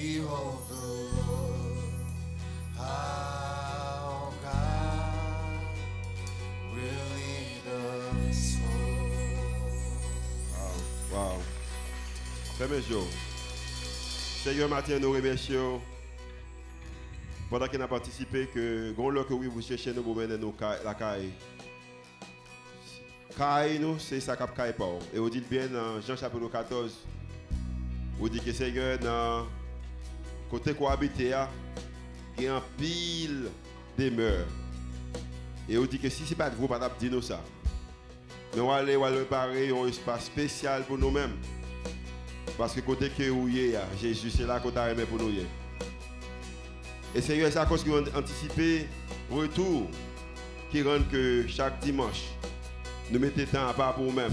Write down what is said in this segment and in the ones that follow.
Yeux. Seigneur, matin, nous remercions pendant qu'il a participé que, grand que oui, vous cherchez nous pour mener nous la caille. Caille, nous, c'est ça qu'a caille pas. Et vous dites bien dans Jean chapitre 14, vous dites que Seigneur, dans côté quoi habiter, il y a un pile demeure. Et vous dites que si ce n'est pas de vous, pas dire nous ça. Mais on va aller on va préparer un espace spécial pour nous-mêmes. Parce que côté que vous êtes, Jésus, c'est là qu'on t'a aimé pour nous. Et c'est à cause qu'on anticipé retour qui rend que chaque dimanche, nous mettons temps à part pour nous-mêmes.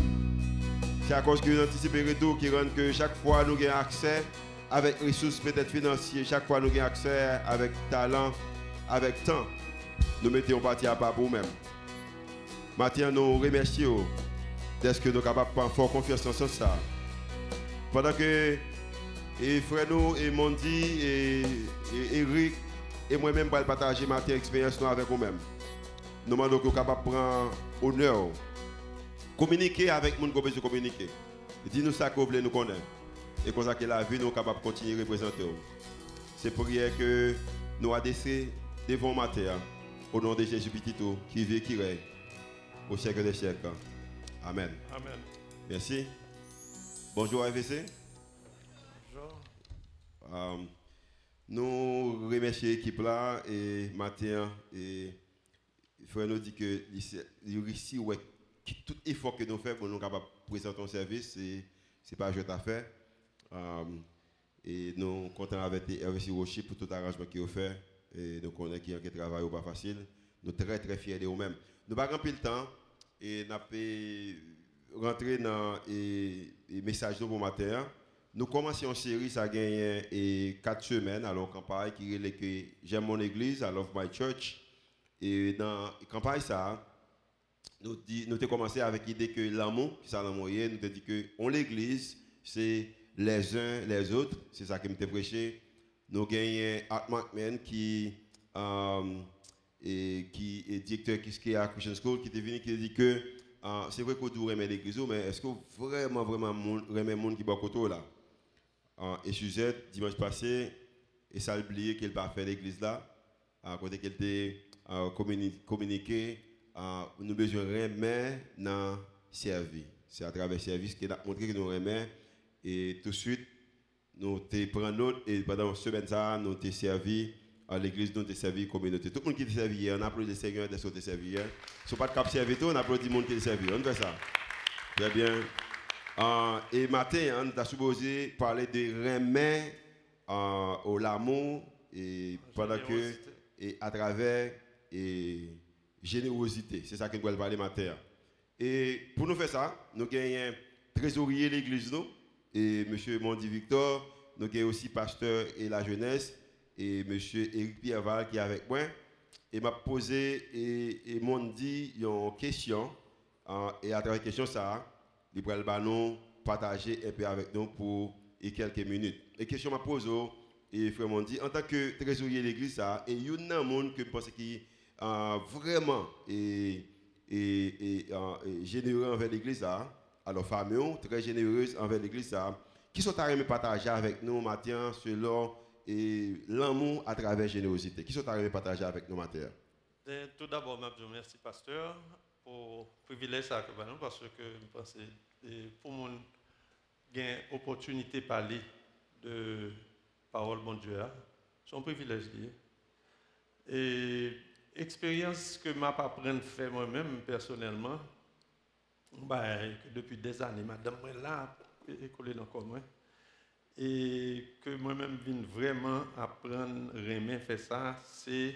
C'est à cause qu'on anticipe retour qui rend que chaque fois nous avons accès avec ressources peut-être financières, chaque fois nous avons accès avec talent, avec temps, nous mettons partie à part pour nous-mêmes. Maintenant, nous remercions d'être que nous sommes capables de prendre fort confiance en ça. Pendant que et et Mondi et, Eric et moi-même pour partager ma expérience avec vous-même. Nous demandons que nous sommes capables de prendre honneur. Communiquer avec les gens qui ont besoin de communiquer. Dis-nous ça que vous voulez nous connaître. Et comme ça que la vie nous est capable de continuer à représenter. C'est pour rien que nous adressons devant matin au nom de Jésus Petit qui vit, qui règne au siècle des siècles. Amen. Amen. Merci. Bonjour AVC. Bonjour. Euh, nous remercions l'équipe là et matin et faut nous dire que ici ouais tout effort que nous faisons pour nous capables de présenter un service c'est c'est pas juste à faire Euh, et nous comptons avec RVC Rocher pour tout arrangement qu'il a fait. Et nous connaissons a un travail pas facile. Nous sommes très très fiers de nous-mêmes nous pas remplir le temps et nous avons rentrer dans et message pour matin. Nous commençons une série, ça a gagné et quatre semaines, alors campagne qui est que j'aime mon église, I love my church. Et dans la campagne, ça, nous, avons commencé avec l'idée que l'amour, qui ça l'amour, nous avons dit que l'église, c'est les uns les autres, c'est ça qui m'était prêché. Nous gagnons Art McMahon qui, euh, qui est directeur qui à Christian School, qui est venu qui dit que euh, c'est vrai qu'on doit aimer l'église, mais est-ce que vraiment, vraiment, aimer le monde qui est à côté là? Euh, et Suzette, dimanche passé, et ça a oublié qu'elle pas fait l'église là, à côté qu'elle était communi- communiqué, euh, nous avons besoin de remettre dans servir. C'est à travers le service qu'elle a montré que nous remet et tout de suite, nous te prenons note et pendant une semaine, ça, nous te servi à l'église, nous te servi à la communauté. Tout le monde qui te servi hier, on applaudit le Seigneur ce que servi hier. Si on pas de cap servi, tout, on applaudit le monde qui te servi. On fait ça. Très bien. Euh, et matin, on a supposé parler de remettre euh, au l'amour et pendant que et à travers et générosité. C'est ça que nous allons parler matin. Et pour nous faire ça, nous avons trésorier de l'église nous et M. Mondi Victor, nous avons aussi pasteur et la jeunesse et M. Eric Pierreval qui est avec moi. Et m'a posé et, et m'ont dit une question euh, et à travers la question ça, il va nous partager un peu avec nous pour quelques minutes. Et question m'a posée et frère m'ont dit en tant que trésorier de l'église ça et il y a un monde que je pense qui euh, vraiment euh, et généreux envers l'église ça. Alors famille très généreuse envers l'église. Qui sont à partager avec nous matin selon l'amour à travers la générosité? Qui sont à partager avec nous matin? Et Tout d'abord, je remercie, pasteur, pour le privilège que avez, parce que je pense que pour mon gain opportunité de parler de parole bon Dieu, hein, c'est un privilège. Et expérience que pas appris à faire moi-même personnellement, que depuis des années, madame moi là, école dans le. Et que moi-même viens vraiment apprendre, aimer faire ça, c'est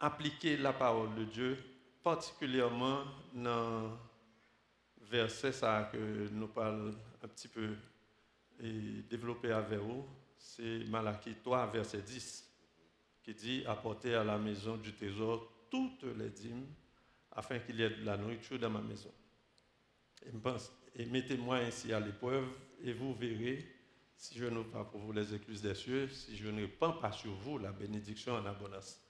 appliquer la parole de Dieu, particulièrement dans verset ça que nous parlons un petit peu et développer avec vous, c'est Malachie 3, verset 10, qui dit apportez à la maison du trésor toutes les dîmes, afin qu'il y ait de la nourriture dans ma maison. Et, et mettez-moi ainsi à l'épreuve, et vous verrez si je n'ouvre pas pour vous les écluses des cieux, si je ne répands pas sur vous la bénédiction en abondance.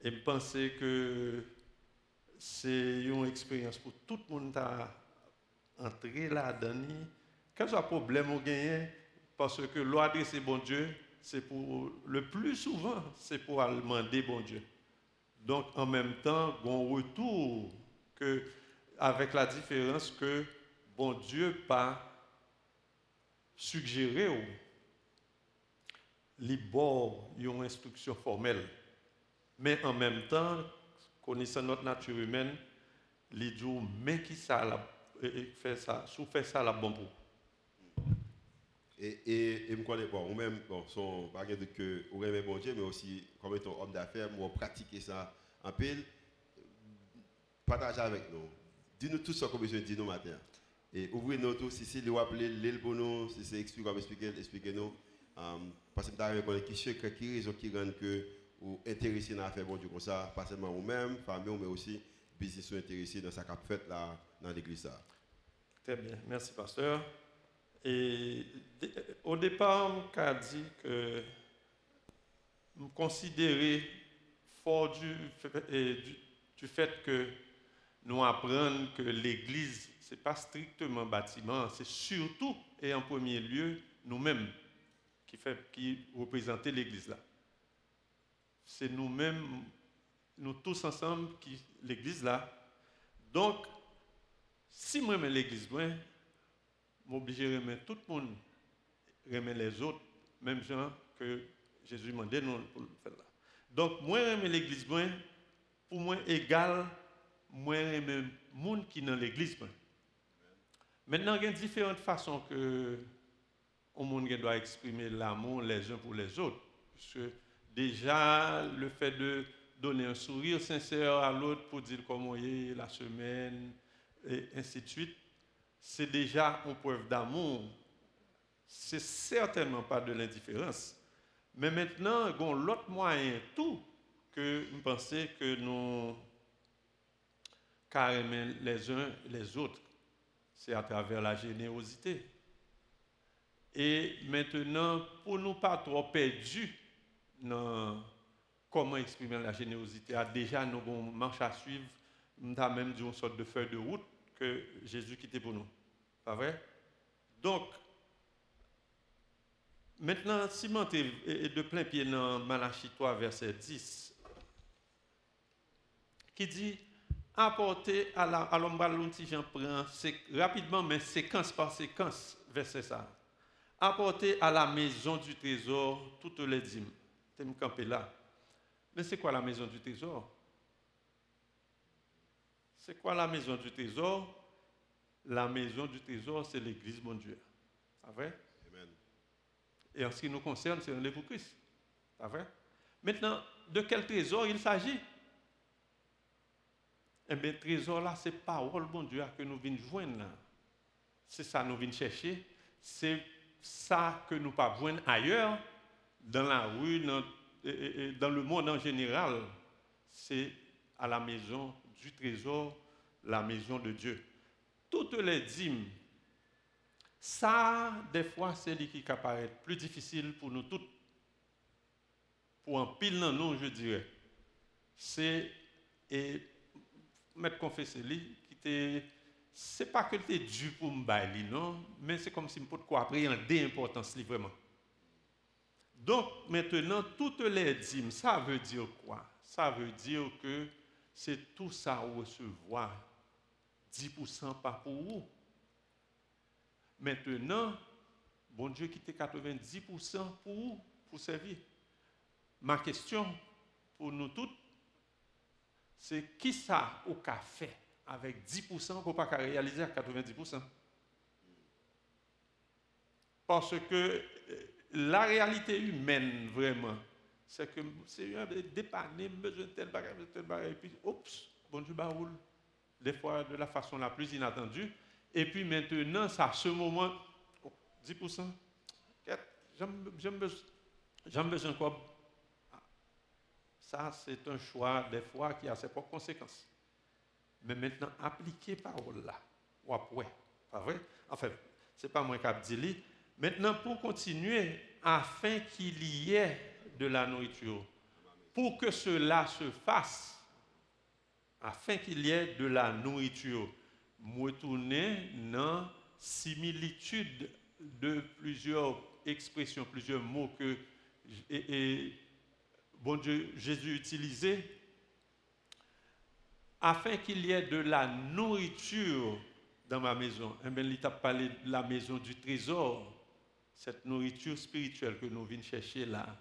Et pensais que c'est une expérience pour tout le monde à entrer là-dedans, quel soit le problème au gagné, parce que l'adresser bon Dieu, c'est pour le plus souvent, c'est pour demander bon Dieu. Donc en même temps, on retour avec la différence que bon Dieu pas suggéré ou libère une instruction formelle. Mais en même temps, connaissant notre nature humaine, il dit mais qui ça la, fait ça, fait ça la bon pour. Et, et, et me connais bon, ou même, bon, son, pas de que, ou même bon Dieu, mais aussi, comme étant homme d'affaires, moi, pratiquer ça en pile, partager avec nous. Dis-nous tout ce a besoin de nous matin. Et ouvrez-nous tout, si c'est le l'île pour nous, si c'est expliquer comme expliquer, expliquez-nous. Um, parce que nous avons qui secret, qui raison qui rend que ou intéressé dans l'affaire bon Dieu comme ça, pas seulement vous-même, famille, mais aussi business intéressé dans sa cap fait là, dans l'église. Très bien, merci pasteur. Et au départ, on dit que me considérer fort du, du, fait que nous apprenons que l'Église, ce n'est pas strictement bâtiment, c'est surtout et en premier lieu nous-mêmes qui, fait, qui représentons l'Église là. C'est nous-mêmes, nous tous ensemble, l'Église là. Donc, si moi j'aime l'Église, moi, m'oblige à remettre tout le monde, remettre les autres, même gens que Jésus m'a demandé pour le faire là. Donc, moi j'aime l'Église, pour moi, égal moi même monde qui dans l'église maintenant il y a différentes façons que le monde doit exprimer l'amour les uns pour les autres parce déjà le fait de donner un sourire sincère à l'autre pour dire comment il est la semaine et ainsi de suite c'est déjà une preuve d'amour c'est certainement pas de l'indifférence mais maintenant il y a l'autre moyen tout que je pensais que nous carrément les uns les autres. C'est à travers la générosité. Et maintenant, pour nous pas trop perdus dans comment exprimer la générosité, ah, déjà nous avons marche à suivre, nous avons même une sorte de feuille de route que Jésus quittait pour nous. Pas vrai? Donc, maintenant, si est de plein pied dans Malachie 3, verset 10, qui dit apporter à l'homme si j'en prends rapidement, mais séquence par séquence, verset ça. Apporter à la maison du trésor toutes les dîmes. Tu me camper là. Mais c'est quoi la maison du trésor? C'est quoi la maison du trésor? La maison du trésor, c'est l'église, mon Dieu. C'est vrai Amen. Et en ce qui nous concerne, c'est livre Christ. C'est vrai Maintenant, de quel trésor il s'agit? Eh bien, trésor là, c'est parole, bon Dieu, que nous venons joindre là. C'est ça que nous venons chercher. C'est ça que nous pas joindre ailleurs, dans la rue, dans, dans le monde en général. C'est à la maison du trésor, la maison de Dieu. Toutes les dîmes, ça, des fois, c'est ce qui apparaît plus difficile pour nous toutes. Pour un pile dans nous, je dirais. C'est mettre confessé lui qui était c'est pas que c'était dû pour me bailler non mais c'est comme si me quoi après en d'importance vraiment donc maintenant toutes les dîmes ça veut dire quoi? Ça veut dire que c'est tout ça recevoir 10% pas pour vous maintenant bon Dieu qui était 90% pour vous pour servir ma question pour nous toutes c'est qui ça au café avec 10% pour pas réaliser à 90%. Parce que euh, la réalité humaine, vraiment, c'est que c'est un dépanner, besoin de tel bagage, de tel bagage, et puis, oups, bon Dieu, baroule. Des fois, de la façon la plus inattendue. Et puis maintenant, c'est à ce moment, 10%, j'aime besoin quoi? Ça, c'est un choix, des fois, qui a ses propres conséquences. Mais maintenant, appliquer parole là, ou après, pas vrai? Enfin, ce n'est pas moi qui dit, Maintenant, pour continuer, afin qu'il y ait de la nourriture, pour que cela se fasse, afin qu'il y ait de la nourriture, moi tourner dans similitude de plusieurs expressions, plusieurs mots que et, et, bon Dieu, Jésus utilisait, afin qu'il y ait de la nourriture dans ma maison. Eh bien, il t'a parlé de la maison du trésor, cette nourriture spirituelle que nous venons chercher là,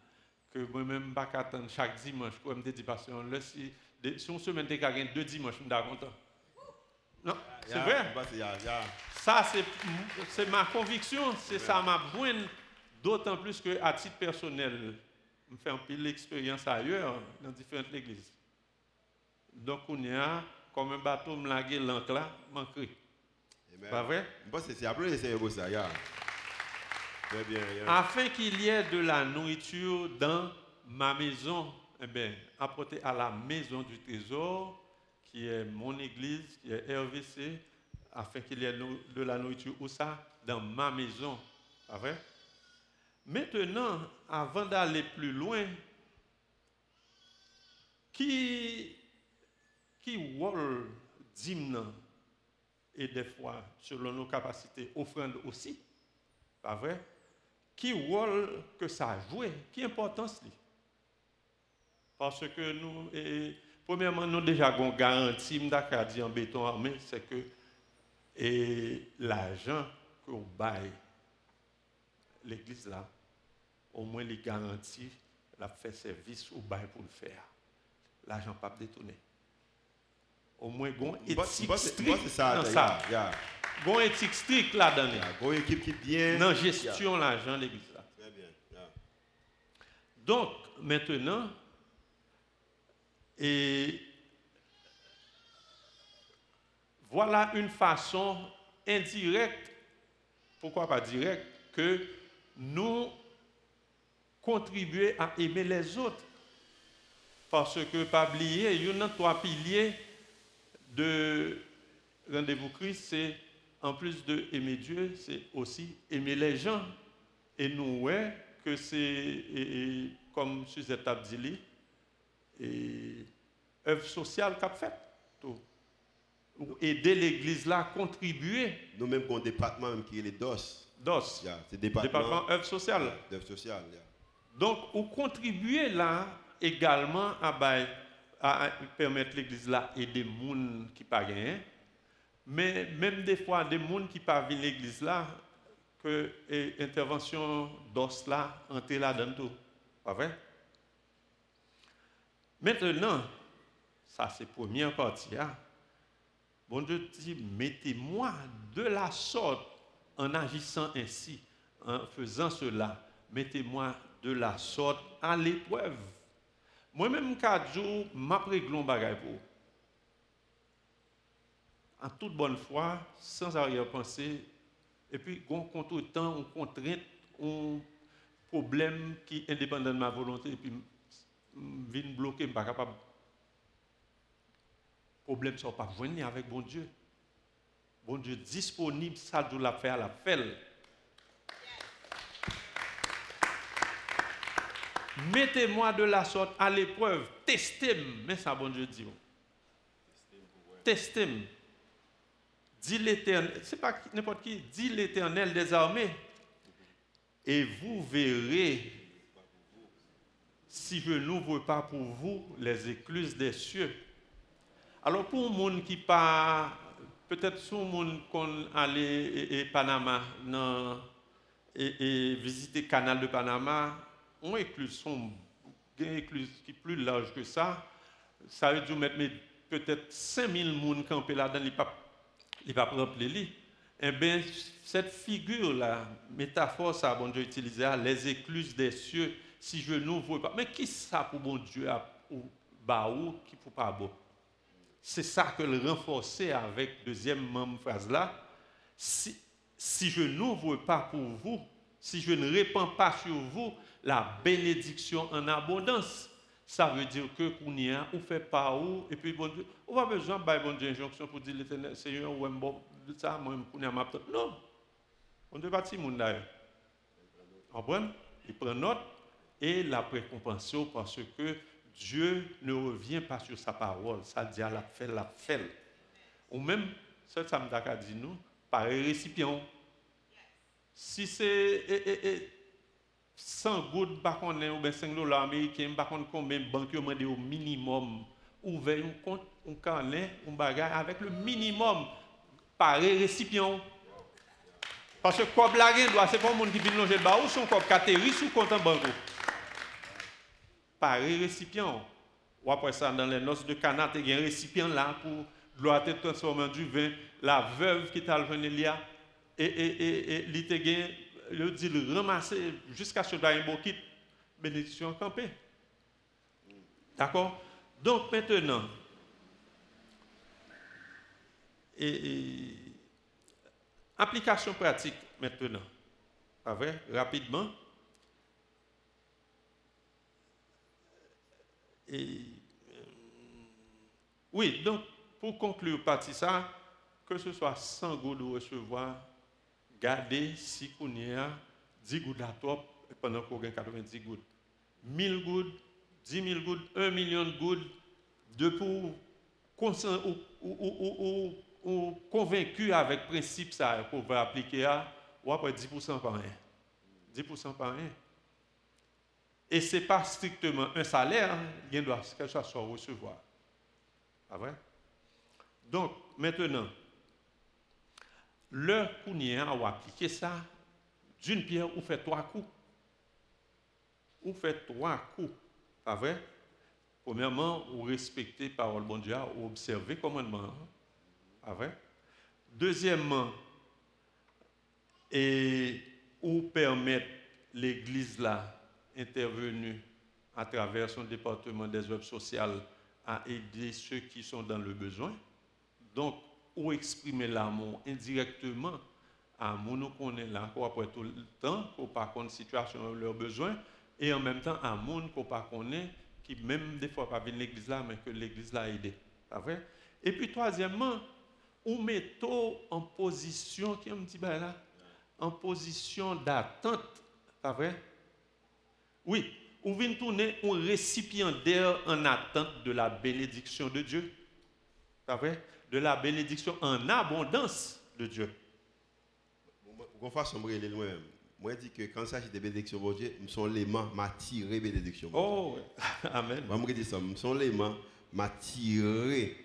que moi-même, je ne attendre chaque dimanche pour me dire, parce que si, on semaine de gagné deux dimanches, je suis content. Non, c'est vrai. Ça, c'est ma conviction, c'est ça ma bonne, d'autant plus qu'à titre personnel, je fais un peu l'expérience ailleurs, dans différentes églises. Donc, on y a, comme un bateau, me laguer l'encre là, manqué. Pas vrai? c'est après, c'est ça, yeah. Très bien, Afin qu'il y ait de la nourriture dans ma maison, eh bien, apporter à la maison du trésor, qui est mon église, qui est RVC, afin qu'il y ait de la nourriture, où ça? Dans ma maison. Pas vrai? Maintenant, avant d'aller plus loin, qui, qui rôle d'hymne et des fois, selon nos capacités, offrande aussi, pas vrai? Qui rôle que ça a joué? Qui importance Parce que nous, et, premièrement, nous déjà avons garantie, d'accord, dit en béton armé, c'est que l'argent vous baille l'église là, au moins les garanties, la fait service au bail pour le faire. L'argent pas détourné. Au moins, bon éthique strict ça. Bon éthique strict là-dedans. Bon équipe qui bien. Dans gestion l'argent l'église là. Très bien. Donc, maintenant, et voilà une façon indirecte, pourquoi pas directe, que nous contribuer à aimer les autres. Parce que, pas oublier, il y a trois piliers de rendez-vous Christ, c'est en plus de aimer Dieu, c'est aussi aimer les gens. Et nous, ouais, que c'est, comme Suzette Abdili, et œuvre sociale qu'a fait. Tout. Aider l'Église là, contribuer. Nous-mêmes, avons un département qui est les DOS. DOS. Yeah, c'est département, département œuvre sociale. œuvre sociale. Yeah. Donc, vous contribuez là également à, permettre l'Église là et des gens qui pas gagné. Mais même des fois, des gens qui pas venir l'Église là, que l'intervention d'os là, entrer là dans tout. Pas vrai? Maintenant, ça c'est première partie. Hein? Bon Dieu dit, mettez-moi de la sorte en agissant ainsi, en faisant cela. Mettez-moi de la sorte à l'épreuve. Moi-même, quatre jours, m'a réglé un pour En toute bonne foi, sans arrière-pensée, et puis, on contre-temps, on contrainte, un problème qui est indépendant de ma volonté, et puis, vient bloquer, je ne suis pas capable. Problème, ne pas venir avec bon Dieu. Bon Dieu disponible, ça doit la faire, la faire. Mettez-moi de la sorte à l'épreuve. Testez-moi. Mais ça, bon Dieu dit. Testez-moi. Dit l'éternel. C'est pas n'importe qui. Dit l'éternel des armées. Et vous verrez si je n'ouvre pas pour vous les écluses des cieux. Alors pour un monde qui pas peut-être si monde qu'on allait et, Panama et, et visiter le canal de Panama, on écluse son écluse qui est plus large que ça, ça veut dire mettre peut-être 5000 personnes campées là-dedans, il va pas remplir les Eh bien, cette figure-là, métaphore, ça, bon Dieu utilisé, les écluses des cieux, si je n'ouvre pas. Mais qui ça pour bon Dieu ou baou qui pour pas bon? C'est ça que le renforcer avec deuxième même phrase là. Si, si je n'ouvre pas pour vous, si je ne répands pas sur vous la bénédiction en abondance. Ça veut dire que Kounia, ou fait pas où, et puis bon Dieu, on va besoin de bon Dieu injonction pour dire l'éternel Seigneur, ou bon, ça, moi, Kounia m'a Non. On ne pas si monde d'ailleurs. Comprenez? Il prend note et la récompense parce que Dieu ne revient pas sur sa parole. Ça dit à la fait, la fait. Ou même, ça, ça me dit nous, par récipient. Si c'est eh, eh, eh, 100 gouttes, par contre, ou bien 5 dollars américains, par contre, combien de banques demandent au minimum, ouvert un compte, un carnet, un bagage avec le minimum par récipient. Parce que comme la doit, c'est pas le monde qui vient longer le bas ou son catégorie sous compte en banque. Par récipient. Ou après ça, dans les noces de Cana, il y a un récipient là pour l'eau être transformée en du vin. La veuve qui t'a le là, et, et, et, il le dit le ramasser jusqu'à ce qu'il un beau kit, bénédiction campée. D'accord? Donc maintenant, et, application pratique maintenant. Pas vrai Rapidement. Et, euh, oui, donc pour conclure partie ça, que ce soit 100 gouttes de recevoir, gardez si vous a 10 gouttes à top pendant qu'on a 90 gouttes. 1000 gouttes, 10 000 gouttes, 1 million de gouttes, de pour ou, ou, ou, convaincu avec principe ça qu'on appliquer à ou après 10% par an. 10% par an. Et ce n'est pas strictement un salaire, il doit que ça soit recevoir. Pas vrai? Donc, maintenant, le Kounia a appliqué ça, d'une pierre, ou fait trois coups. Ou fait trois coups. Pas vrai? Premièrement, vous respectez la parole de Dieu, vous observez le commandement. Vrai? Deuxièmement, et ou permettre l'Église là, intervenue à travers son département des œuvres sociales, à aider ceux qui sont dans le besoin? Donc, ou exprimer l'amour indirectement? À mon qu'on est là, après tout le temps, qu'on pas connaître situation leurs besoins, et en même temps à mon qu'on pas connaît, qui même des fois pas venir l'église là, mais que l'église l'a aidé. Pas vrai? Et puis troisièmement, ou mettons en position, qui est un petit là, en position d'attente, pas vrai? Oui, ou venez tourner un récipiendaire en attente de la bénédiction de Dieu. Pas vrai? de la bénédiction en abondance de Dieu. Qu'on fasse sombrer les loin. Moi, je dis que quand il s'agit de bénédiction de Dieu, sommes les mains, m'a tiré bénédiction. Oh, Amen. Moi, je dis ça, sommes les mains, m'a tiré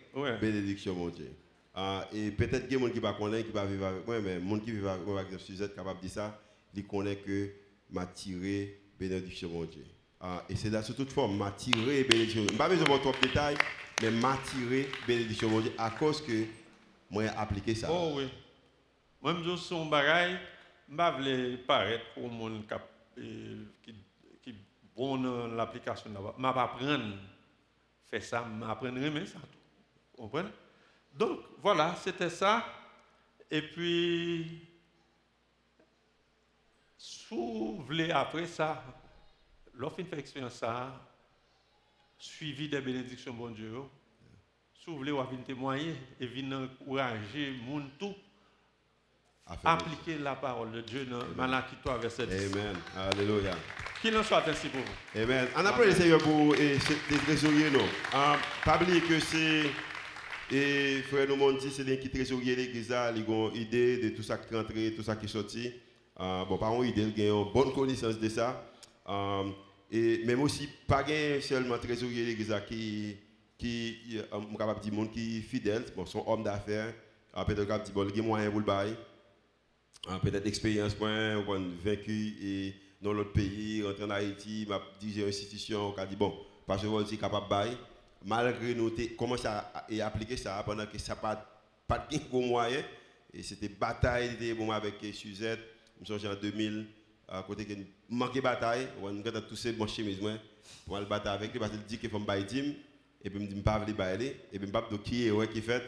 bénédiction mon Dieu. Ah, et peut-être qu'il y a gens qui ne connaissent qui va vivre avec moi, mais les gens qui vivent avec moi, avec Suzette, capable de dire ça, ils connaissent que m'a tiré bénédiction mon Dieu. Ah, et c'est là, sous toute forme, m'a tiré bénédiction. Je ne vais pas besoin de trop de détails mais m'attirer bénédiction mon Dieu à cause que moi j'ai appliqué ça. Oh oui. Moi je suis un bagaille, je ne paraître pour monde qui qui bon dans l'application. Je vais apprendre faire ça, je vais aimer ça. Vous comprenez? Donc voilà, c'était ça. Et puis si vous voulez après ça, lorsqu'il fait expérience ça, suivi des bénédictions, bon Dieu. Si vous voulez, vous venir témoigner et venir encourager monde tout. Appliquer la parole de Dieu dans Malachie 3, verset 10. Amen. Alléluia. Qu'il en soit ainsi pour vous? Amen. On a le Seigneur pour les trésoriers. Non. Ah, pas oublier que c'est. Et frère nous dit c'est qui trésorier l'église, ils ont une idée de tout ça qui est rentré, tout ça qui est sorti. Uh, bon, par contre, ils ont une bonne connaissance de ça. Ah, et même aussi, pas seulement trésorier l'église qui, qui, euh, capable de monde qui est fidèle, bon, son homme d'affaires, ah, peut-être capable dire, bon, il a moyen pour le bail, peut-être expérience, point, vaincu dans l'autre pays, rentrer en Haïti, m'a une institution, qui a dit, bon, parce que vous êtes capable de bail, malgré nous, commencé à, appliquer ça pendant que ça pas, pas de gros moyens, et c'était bataille bon, avec Suzette, me souviens en 2000, à côté que manqué bataille on a tous ces manches chemise moi pour aller battre avec lui parce qu'il dit qu'il faut me bailler et puis me dit pas aller bailler et puis pas qui est ouais qui fait.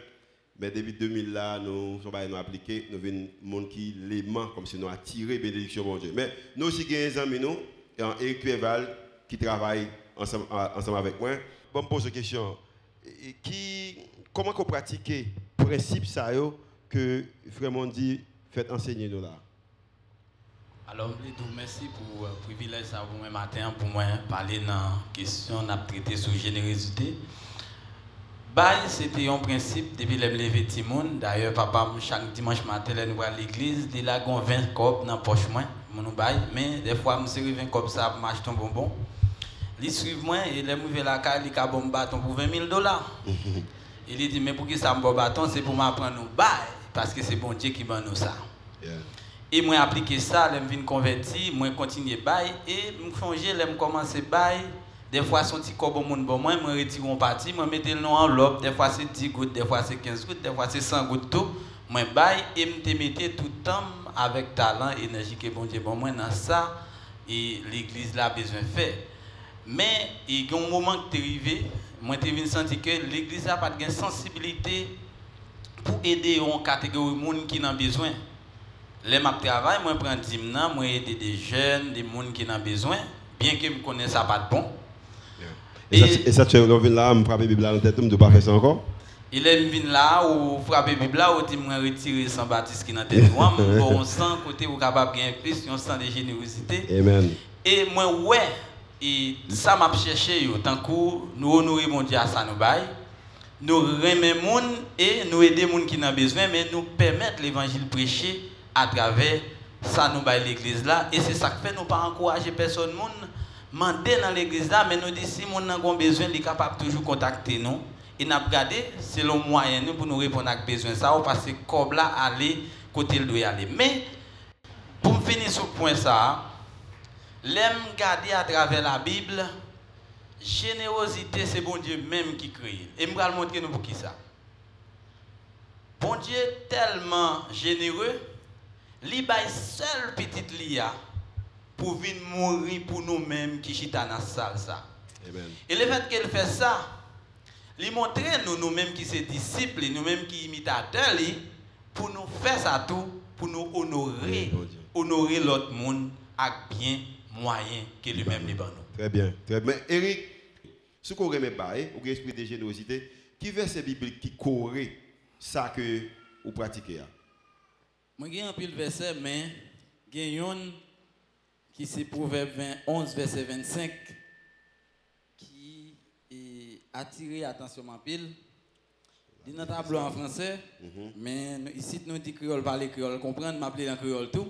Mais depuis 2000 là nous sommes nous appliquer nous venons monde qui les mains comme si nous attirer bénédiction mon Dieu. Mais nous aussi des amis nous Eric Cueval qui travaille ensemble avec moi bon me pose une question qui comment qu'on pratique principe ça que vraiment dit faites enseigner nous là? Alors, je vous pour le privilège ça vous matin pour moi parler dans la question n'a traité sur générosité. Bail, c'était un principe depuis le lever Timoun. D'ailleurs, papa, chaque dimanche matin, nous à l'église, il a 20 copes dans la poche. Mais des fois, je me 20 copes ça m'acheter un bonbon. Il suit moi et il est la caille, il a bon bâton pour 20 000 dollars. Il dit, mais pour qui ça me bon bâton, c'est pour m'apprendre nous bail, parce que c'est bon Dieu qui m'a nous ça. Yeah. Et moi appliqué ça, je me converti, moi continuer bail et me changer, je commencer bail. Des fois son petit corps bon bon moi, moi retire un parti, moi mettre le nom en enveloppe, des fois c'est 10 gouttes, des fois c'est 15 gouttes, des fois c'est 100 gouttes tout. Moi bail et me mettre tout le temps avec talent, énergie que bon Dieu bon moi dans ça et l'église là besoin faire. Mais il y a un moment que tu arrivé, moi tu venu sentir que l'église n'a pas de sensibilité pour aider une catégorie de monde qui a besoin. Les m'a travail, moi prends 10 ans, moi aider des jeunes, des gens qui ont besoin, bien que je connaisse ça pas de bon. Et, ça, et ça, tu es revenu là, me frapper Bible dans la tête, tu ne pas faire ça encore? Il est venu là, ou frapper Bible là, ou tu me retirer sans baptiste qui dans tête. Moi, bon sang, côté ou capable de plus, un sang de générosité. Amen. Et moi, ouais, et ça m'a cherché, tant que nous honorer mon Dieu à ça nous bail. Nous remet moun et nous aider moun qui ont besoin, mais nous permettre l'évangile prêcher à travers ça nous bail l'église là. Et c'est ça que fait nous pas encourager personne moun demander dans l'église là, mais nous disons si mon a besoin, il est capable toujours contacter nous. Et nous regardé selon moyen nous pour nous répondre à besoin ça, parce que comme là aller côté il doit aller. Mais pour finir sur le point ça, l'aime garder à travers la Bible, générosité c'est bon Dieu même qui crée. Et je vais vous montrer nous pour qui ça. Bon Dieu est tellement généreux, il bail seul petite lia pour venir mourir pour nous-mêmes qui chita dans ça. Et le fait qu'elle fait ça, lui montrer nous nous-mêmes qui sommes disciples, nous-mêmes qui imitateurs, pour nous faire ça tout, pour nous honorer, honorer l'autre monde avec bien moyen que lui-même les nous. Très bien. Très bien. Mais Eric, ce qu'on remet pas, ou un esprit de générosité, qui verset biblique qui corrige ça que vous pratiquez là? Moi, j'ai un pile verset, mais j'ai un qui c'est Proverbe 20, 11, verset 25, qui est attiré attention ma pile. Il dans tableau en français, mais nous- ici nous dit créole, parler créole, comprendre, m'appeler en créole tout.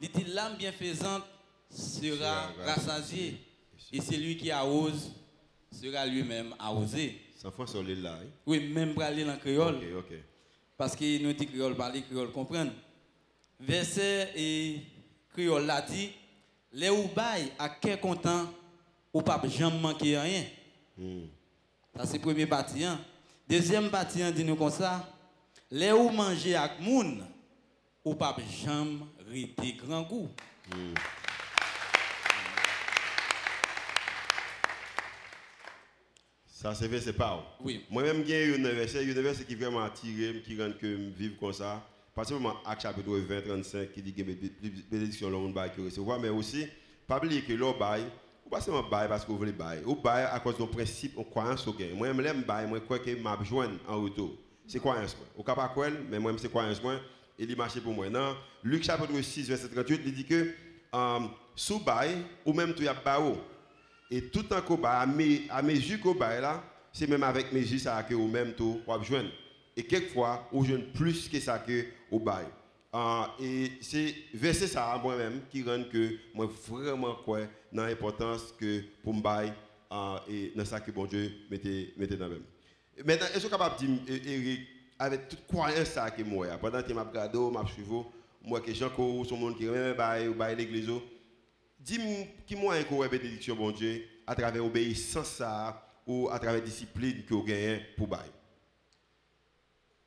Il dit l'âme bienfaisante sera rassasiée, et celui qui arrose sera lui-même arrosé. Sans fois sur l'île là. Oui, même pour aller en créole. Ok, ok. Parce qu'il nous dit créole, parler créole, comprendre. Verset et créole là dit, les ou bail à quel content ou pas jamais manquer rien. Hmm. Ça c'est premier partie. hein. Deuxième partie, dit nous comme ça, les ou manger avec moun ou pas jamais rester grand goût. Ça, c'est verset pas. Oui. Moi-même, j'ai un verset, un verset qui vraiment attiré, qui rend que je vive comme ça. Particulièrement Acte chapitre 20, 35, qui dit que bénédiction le monde qui recevoir, mais aussi, pas oublier que l'on bail, ou pas seulement bail parce vous voulez bail, ou bail à cause d'un principe, on croyance au gain. Moi, j'aime bail, moi, je crois que m'a besoin en retour. C'est croyance. moi. Au capable quoi, mais moi, c'est croyance. moi, Et il marche pour moi. Non, Luc chapitre 6, verset 38, il dit que, euh, sous bail, ou même tout y a bail, et tout en bat, à mes, à mesure bat là, c'est même avec mesure ça que ou même tout ou joindre. Et quelquefois, on joue plus que ça que au bail. Ah, et c'est verset ça moi-même qui rend que moi vraiment quoi dans l'importance que pour me ah, et dans ça que bon Dieu mettait mettait dans même. Maintenant, est-ce que vous capable de dire Eric avec toute croyance ça que moi pendant que m'a moi que Jean son monde qui même bail ou bail l'église Dis-moi qui moyen qu'on bénédiction bon Dieu à travers obéissance ou à travers discipline que vous gagnez pour bail.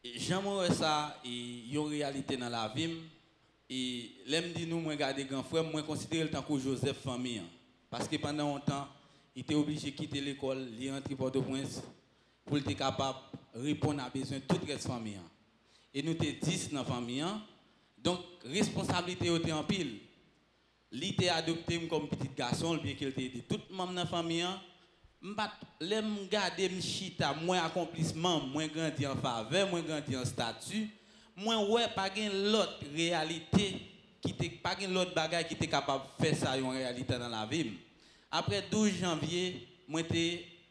J'aimerais ça, il y a une réalité dans la vie. Et l'aime dit nous, moi, regarder grand frère, moi, considérer le temps que Joseph famille. hein. Parce que pendant longtemps, il était obligé de quitter l'école, il est rentré Port-au-Prince, pour être capable de répondre à besoin de toute la famille. hein. Et nous étions 10 dans la famille. hein. Donc, responsabilité était en pile. Il était adopté comme petit garçon, bien qu'il était tout le monde la famille. hein. L'aime garder m'chita, moins accomplissement, moins grandi en faveur, moins grandi en statut, moins ouais pas l'autre réalité qui était pas l'autre bagage qui était capable de faire ça réalité dans la vie. Après 12 janvier,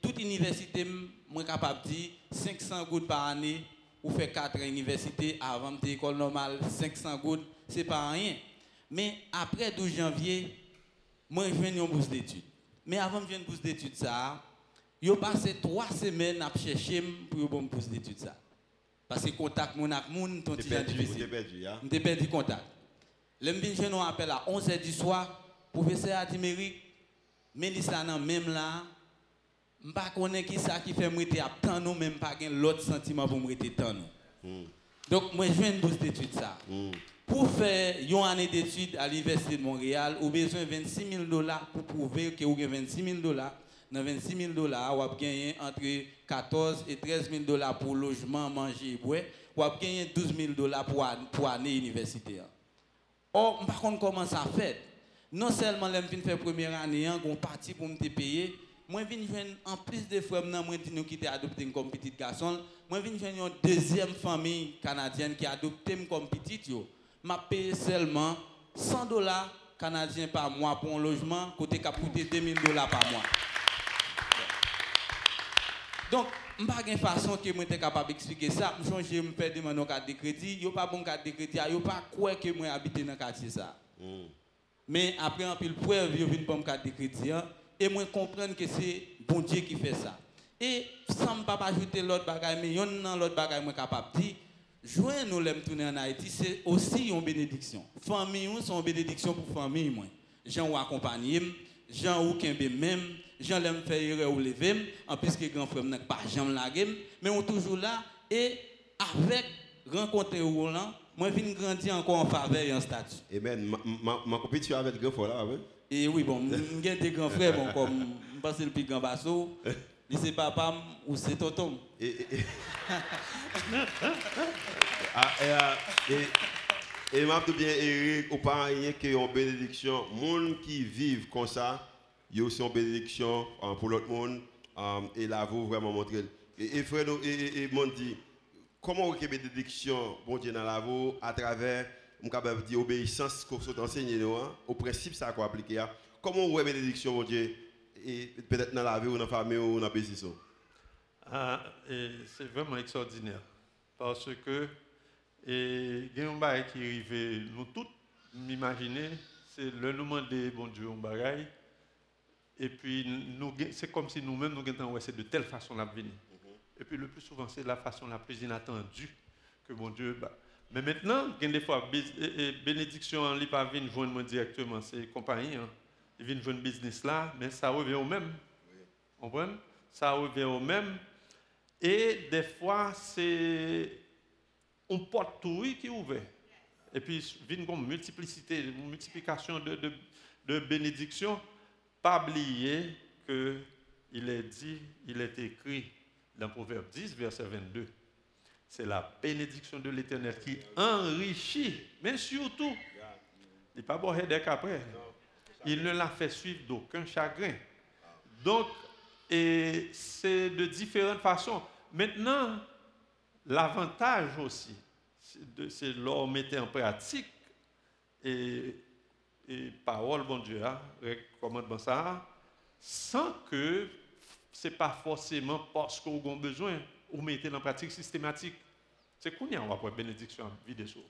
toute université moi capable de dire 500 gouttes par année ou faire 4 universités avant de école normale 500 gouttes, c'est pas rien. Mais après 12 janvier, moi je viens une bourse d'études. Mais avant de venir une bourse d'études ça, yo passé 3 semaines à chercher pour une bourse d'études ça. Parce que contact mon avec moun ton petit difficile. perdu, hein? Je perdu contact. Le m'vin jeune on appelle à 11h du soir, professeur Atimérique, Mélissa nan même là, m'pa connaît qui ça qui fait m'rete à tant nous même pas l'autre sentiment pour m'rete tant nous. Hmm, Donc moi je viens une bourse d'études ça. hmm. Pour faire une année d'études à l'Université de Montréal, vous avez besoin de 26 000 dollars pour prouver que vous avez 26 000 dollars. Dans 26 000 dollars, vous avez gagné entre 14 et 13 000 dollars pour logement, manger et boire. Vous avez gagné 12 000 dollars pour, pour année universitaire. Or, par contre, comment ça fait Non seulement je faire première année, hein, qu'on parti pour me payer, moi je viens en plus de frères, moi je nous qui adopté comme petit garçon, moi je viens une deuxième famille canadienne qui a adopté comme petit yo. M'a payé seulement 100 dollars canadiens par mois pour un logement, côté qui a coûté 2000 dollars par mois. Donc, je n'ai pas de façon que je suis capable d'expliquer ça. Je change, je me fais demander un carte de crédit. Je n'ai pas bon carte de crédit. Je n'ai pas quoi que moi habite dans le quartier ça. hmm. Mais après un pile preuve, je viens pour me carte de crédit. hein, et moi comprendre que c'est bon Dieu qui fait ça. Et sans ne pas ajouter l'autre bagage, mais il y a un l'autre bagage moi capable de dire, joindre nous l'aime tourner en Haïti, c'est aussi une bénédiction. Famille, c'est une bénédiction pour famille. Moi. Jean ou accompagner, Jean ou kembe même, Jean l'aime faire ou lever, en plus que grand frère n'a pas jamais lagué, mais on toujours là et avec rencontrer Roland, moi je viens grandir encore en faveur et en statut. Amen. Ma, ma, compétition avec grand frère là, ouais. Et oui, bon, j'ai des grands frères, bon, comme je pense que le plus grand basso, c'est papa ou c'est tonton. Et, et, et- ah, et, ah, et, et tout bien Eric, pas rien que une bénédiction. Monde qui vivent comme ça, il y a aussi une bénédiction euh, pour l'autre monde. euh, et là, vous vraiment montrer. Et, et frère, et, dit, comment vous avez bénédiction, bon Dieu, dans la à travers, on de dire obéissance qu'on enseigné, nous, hein, au principe, ça qu'on appliquer. hein. Comment vous avez bénédiction, bon Dieu, et peut-être dans la vie, ou dans la famille, ou dans le business. hein. Ah, c'est vraiment extraordinaire. Parce que, et, il y a un bagage qui arrive, nous tous, m'imaginer, c'est le moment de bon Dieu, un bagage. Et puis, c'est comme si nous-mêmes, nous avons c'est de telle façon la venir. Et puis, le plus souvent, c'est la façon la plus inattendue que bon Dieu. Bah. Mais maintenant, il y a des fois, bénédiction, on ne pas venir directement, c'est compagnie. Hein. Ils viennent joindre business là, mais ça revient au même. Vous comprenez? Ça revient au même. Et des fois, c'est un porte tout qui est ouvert. Et puis, vient comme multiplicité, une multiplication de, de, de bénédictions. Pas oublier que il est dit, il est écrit dans Proverbe 10, verset 22. C'est la bénédiction de l'Éternel qui enrichit, mais surtout, il n'est pas bon après. Il ne l'a fait suivre d'aucun chagrin. Donc, c'est de différentes façons. Maintenant, l'avantage aussi, c'est leur mettre en pratique et, parole, bon Dieu, hein, recommandement ça, sans que ce n'est pas forcément parce qu'on a besoin, ou mettez en pratique systématique. C'est qu'on y a, on va bénédiction en vie des choses.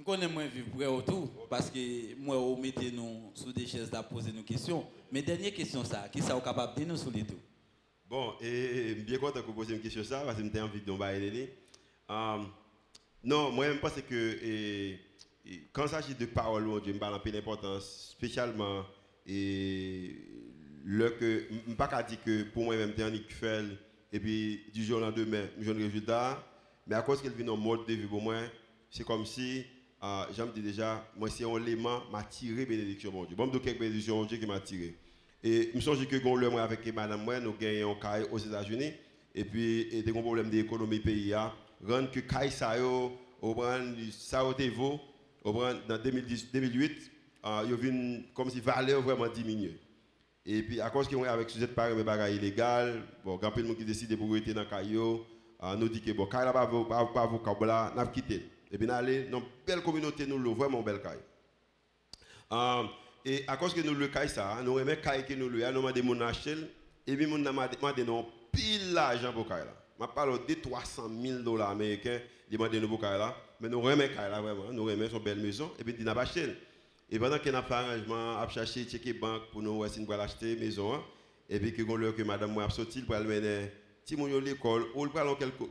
Je connais moins vivre près autour parce que moi, on mettez nous sous des chaises à poser nos questions. Mais dernière question, ça, qui est capable de nous sur les tout Bon, et bien content que vous posiez une question ça, parce que j'ai envie de parler. Um, non, moi, je pense que quand il s'agit de parole, je parle un peu d'importance, spécialement, et le que, je ne pas dire que pour moi-même, je suis fait, et puis du jour au lendemain, je ne résultat, mais à cause qu'elle vient en mode de vie pour moi, c'est comme si, euh, déjà, moi, c'est un élément m'a tiré bénédiction, mon Dieu. Bon, donc, quelques bénédictions, mon Dieu, qui m'a tiré. Et je me souviens que quand le moi avec madame moi, nous gagnons un caille aux États-Unis et puis et des problèmes d'économie pays a rendre que caille ça au prendre ça au prendre dans 2010 2008 euh, yo vinn comme si valeur vraiment diminuer. Et puis à cause qu'on est avec sujet de pareil mais bagaille illégal, bon grand peu qui décide pour rester dans caillou, euh, nous dit que bon caille là pas pas pas là n'a quitté. Et nous allons dans une belle communauté, nous louons vraiment belle caille. Euh, et à cause que nous le caille ça, nous aimons caille que nous le nous demandé mon acheter et puis nous nous pile pour caille là. Je parle de 300 000 dollars américains demandé nous pour caille là, mais nous aimons caille là vraiment, nous aimons son belle maison et puis nous avons acheté. Et pendant qu'on a fait arrangement, à chercher checker banque pour nous si nous acheter maison hein. et puis que l'heure que madame moi a sorti pour aller mener yo l'école ou le quelque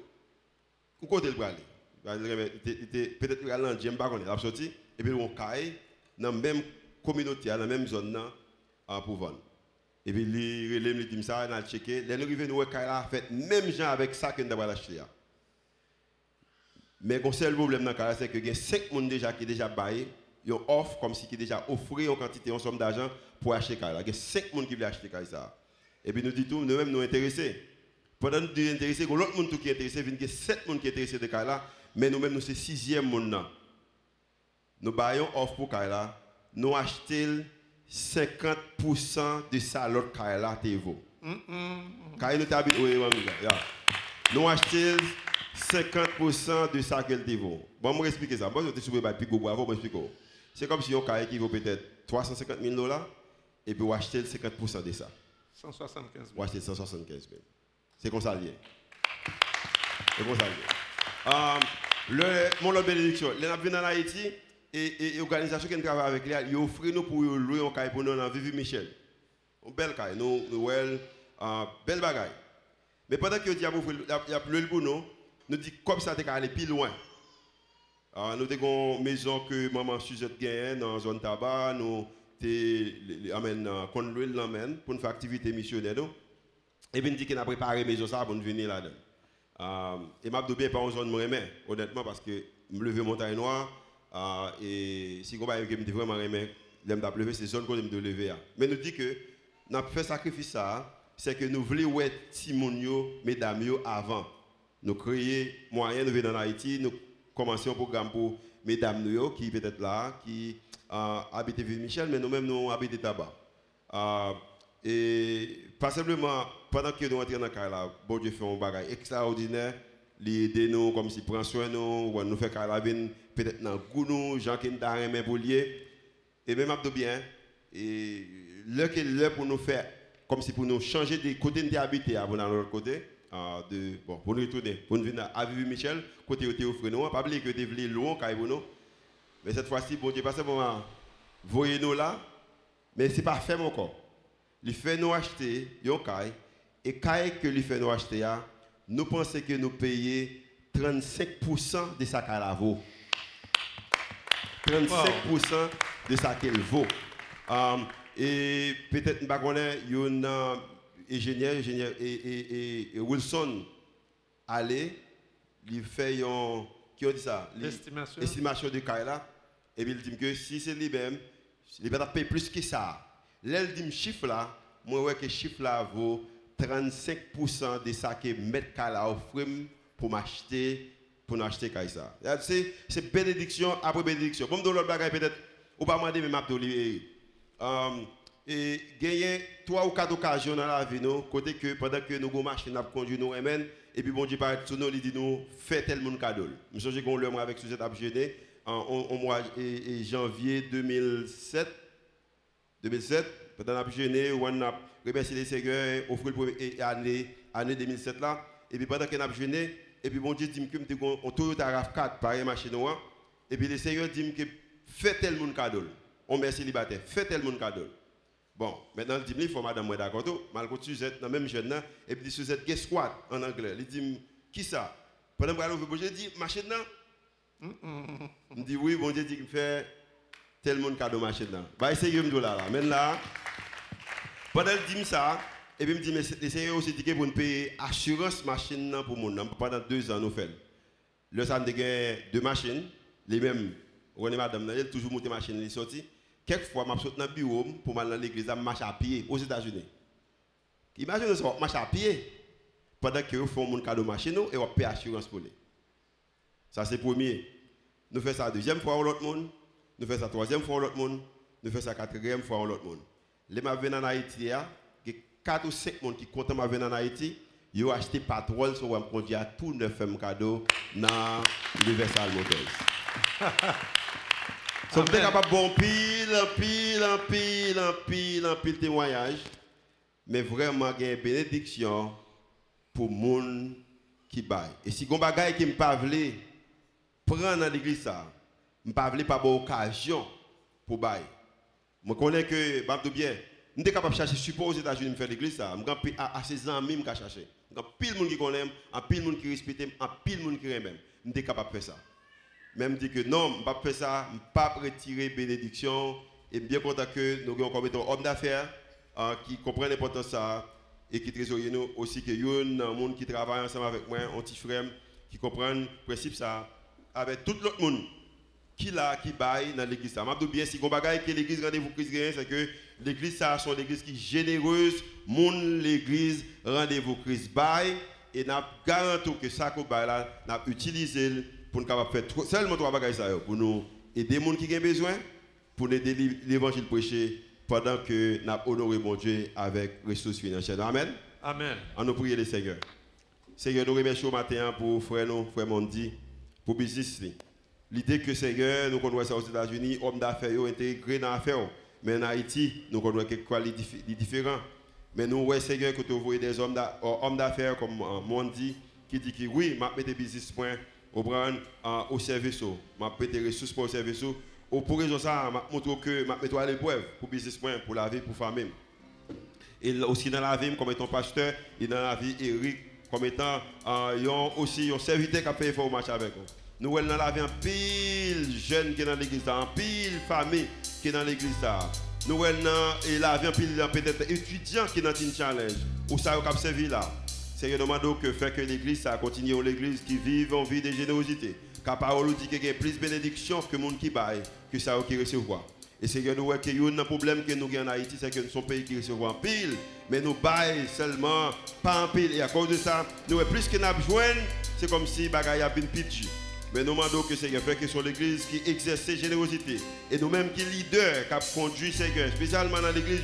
le aller? Peut-être qu'il aller j'aime pas qu'on est sorti et puis on caille dans la même communauté dans la même zone pour vendre et puis relève les dit ça on a checké. Les arrivés nous là fait même gens avec ça que nous avons acheté mais le seul problème dans le c'est que il y a 5 personnes déjà qui déjà baillé ils offre comme si qui déjà offert en quantité en somme d'argent pour acheter là. Il y a 5 personnes qui veulent acheter ça. Et puis nous dit tout nous même nous intéressés. Pendant nous sommes intéressés, l'autre monde qui est intéressé, il y a 7 personnes qui sont intéressés de Kaila, mais nous-mêmes, nous sommes 6e monde. Nous baillons offre pour Kaila, nous achetons 50% de ça, l'autre Kaila te vaut. Kaila nous habite, oui, oui, Nous achetons 50% de ça qu'elle. Bon, je vais expliquer ça. Bon, je vais te expliquer, bravo, je expliquer. C'est comme si un Kaila qui vaut peut-être 350 000 dollars, et puis vous achetez 50% de ça. 175 000. Vous achetez 175 000. C'est comme ça. C'est comme ça. Euh, le, mon autre bénédiction, les gens en Haïti et l'organisation qui travaille avec lui, ils offrent nous pour louer un caille pour nous dans Vivi Michel. Une belle caille, nous, nous, euh, belle bagaille. Mais pendant que Dieu a loué pour nous, nous dit comme ça, tu aller plus loin. Euh, nous avons une maison que maman Suzette gagne dans la zone tabac, nous avons conduit l'emmène pour une activité missionnaire. Et puis, dit qu'il a préparé maison ça pour nous venir là-dedans. Euh, et m'a bien pas en zone me honnêtement parce que me lever montagne noire euh, et si on va me vraiment remet l'aime d'a lever c'est zone qu'on me de lever mais nous dit que n'a fait sacrifice ça c'est que nous voulons ouais timonio mesdames avant. Nous créer moyen de venir en Haïti nous commencer un programme pour mesdames qui peut-être là qui euh, habitent Ville Michel mais nous-mêmes nous habitons tabac euh, et pas simplement, pendant que nous entrons dans le cas bon Dieu fait un bagage extraordinaire, il nous comme si prend soin de nous, ou nous fait carabine, peut-être dans le goût nous, gens qui nous ont pour lier. Et même abdo bien, et l'heure que l'heure pour nous faire, comme si pour nous changer de côté de habiter avant dans l'autre côté, euh, de, bon, pour nous retourner, pour nous venir à Michel, côté où tu offres nous, pas oublier que tu es loin, nous. Mais cette fois-ci, bon Dieu, pas simplement, voyez-nous là, mais ce n'est pas fait encore il fait nous acheter un caille et caille que lui fait nous acheter nous pensons que nous payons 35% de sa qu'elle vaut 35% de sa qu'elle vaut um, et peut-être pas connaît un ingénieur ingénieur et, et, et, Wilson aller il fait un qui a dit ça l'estimation estimation. de caille là et puis il dit que si c'est lui-même il va payer plus que ça L'elle dit chiffre là, moi ouais que chiffre là vaut 35% de ça que mettre la offre pour m'acheter pour m'acheter ça. C'est bénédiction après bénédiction. Bon dans l'autre bagaille peut-être ou pas demander m'a euh, et gagner trois ou quatre occasions dans la vie nous côté que pendant que nous marché n'a conduit nous et puis bon Dieu par sur nous il dit nous fait tel monde cadeau. Je songe qu'on le avec Suzette Abjené en mois et janvier 2007 2007, pendant la jeûné, on a remercié les seigneurs, offert pour année, année 2007 là. Et puis pendant qu'on a jeûné, et puis mon Dieu dit que on Toyota RAV4 par machine noire. Et puis les seigneurs dit que fait tel monde cadeau. On merci célibataire, fait tel monde cadeau. Bon, maintenant il dit il faut madame moi d'accord tout, malgré Suzette dans même jeune et puis Suzette guess what en anglais. Il dit qui ça? Pendant que je dis machine là. Il dit oui, bon Dieu dit fait tel monde cadeau machine là. Bah essayer me là là. Maintenant là pendant qu'il dit ça et puis me dit mais essayez aussi de nous payer assurance machine pour mon pendant deux ans nous fait. Le de deux machines, les mêmes René madame elle toujours monter machine les sorti. Quelquefois m'a sorti dans le bureau pour aller dans l'église marcher à pied aux États-Unis. Imaginez ça marcher à pied pendant que vous font mon cadeau machine et on paye assurance pour lui. Ça c'est premier. Nous faisons ça deuxième fois l'autre monde nous faisons ça troisième fois l'autre monde, nous faisons ça quatrième fois l'autre monde. Les ma en Haïti, il y a 4 ou 5 personnes qui comptent ma en Haïti, Ils ont acheté Patrol, so on conduit à tout neuf FM cadeau dans Universal Motors. So, vous êtes capable de bon pile, pile, pile, pile, pile témoignage? Mais vraiment, il y a une bénédiction pour les gens qui baillent. Et si vous avez des choses qui ne pas prendre dans l'église, ça, je ne pas pas bonne occasion pour bailler. Je connais que, je bien, je suis capable de chercher support aux États-Unis faire l'église. Je suis à ses amis je chercher. Il y a pile de gens qui connaissent, pile de gens qui respectent, pile de gens qui aiment. Je suis capable de faire ça. Même dit que non, je ne pas faire ça, je ne pas retirer bénédiction. Et bien content que nous avons homme d'affaires qui comprennent l'importance de ça et qui trésorier nous aussi que un monde qui travaille ensemble avec moi, un petit frère qui comprend principe ça avec tout l'autre monde qui là qui baille dans l'église ça. Je bien si vous bagaille que l'église rendez-vous Christ c'est que l'église ça sont l'église qui généreuse, monde l'église rendez-vous Christ baille et n'a garanti que ça qu'on baille là n'a utilisé pour nous capable faire seulement trois bagages ça pour nous aider gens qui ont besoin pour nous aider l'évangile prêché pendant que nous honoré mon Dieu avec ressources financières. Amen. Amen. On nous prie le Seigneur. Seigneur, nous remercions au matin pour frère nous, frère Mondi, pour business. L'idée que Seigneur, nous connaissons aux États-Unis, hommes d'affaires intégrés dans l'affaire. Mais en Haïti, nous connaissons quelque chose de différent. Mais nous, ouais, Seigneur, que tu vois des hommes d'affaires comme euh, Mondi qui dit que oui, je vais des business points au, euh, au service, je vais des ressources pour le service ou pour raison ça, je montre que je mets à l'épreuve pour business pour la vie, pour famille. Et aussi dans la vie, comme étant pasteur, et dans la vie, Eric, comme étant euh, aussi un serviteur qui a fait un match avec nous. Nous sommes dans la vie, un pile jeune qui est dans l'église, un pile famille qui est dans l'église. Nous sommes dans la vie, un pile peut-être étudiant qui est dans une challenge. Ou ça, a servi là? C'est demande que fait que l'église, ça continue l'église qui vit en vie de générosité. Car parole dit qu'il y a plus de bénédiction que le monde qui baille, que ça qui recevoir. Et c'est que nous voyons qu'il y a un problème que nous avons en Haïti, c'est que nous sommes pays qui recevons en pile, mais nous baillons seulement pas en pile. Et à cause de ça, nous plus que nous avons c'est comme si bagaille a bien pitch. Mais nous demandons que Seigneur fait que sur l'église qui exerce cette générosité. Et nous-mêmes qui leader, qui conduit Seigneur, spécialement dans l'église,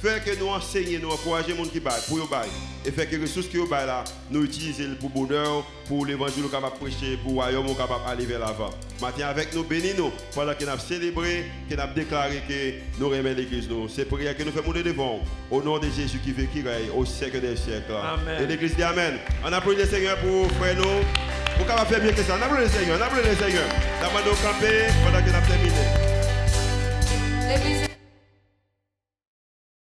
fait que nous enseignons, nous encourager les gens qui baillent, pour baillent. Et fait que les ressources qui baillent là, nous utilisons pour bonheur, pour l'évangile capable de prêcher, pour le royaume capable d'aller vers l'avant. Maintenant, avec nous, bénis-nous, pendant que nous avons célébré, que nous avons déclaré que nous remettons l'église. C'est prière que nous faisons devant. Au nom de Jésus qui veut qui règne au siècle des siècles. Amen. Et l'église dit Amen. On applaudit le Seigneur pour frère nous. Qu'on va faire mieux que ça. On le Seigneur. On le Seigneur. Allons camper pendant que nous terminé.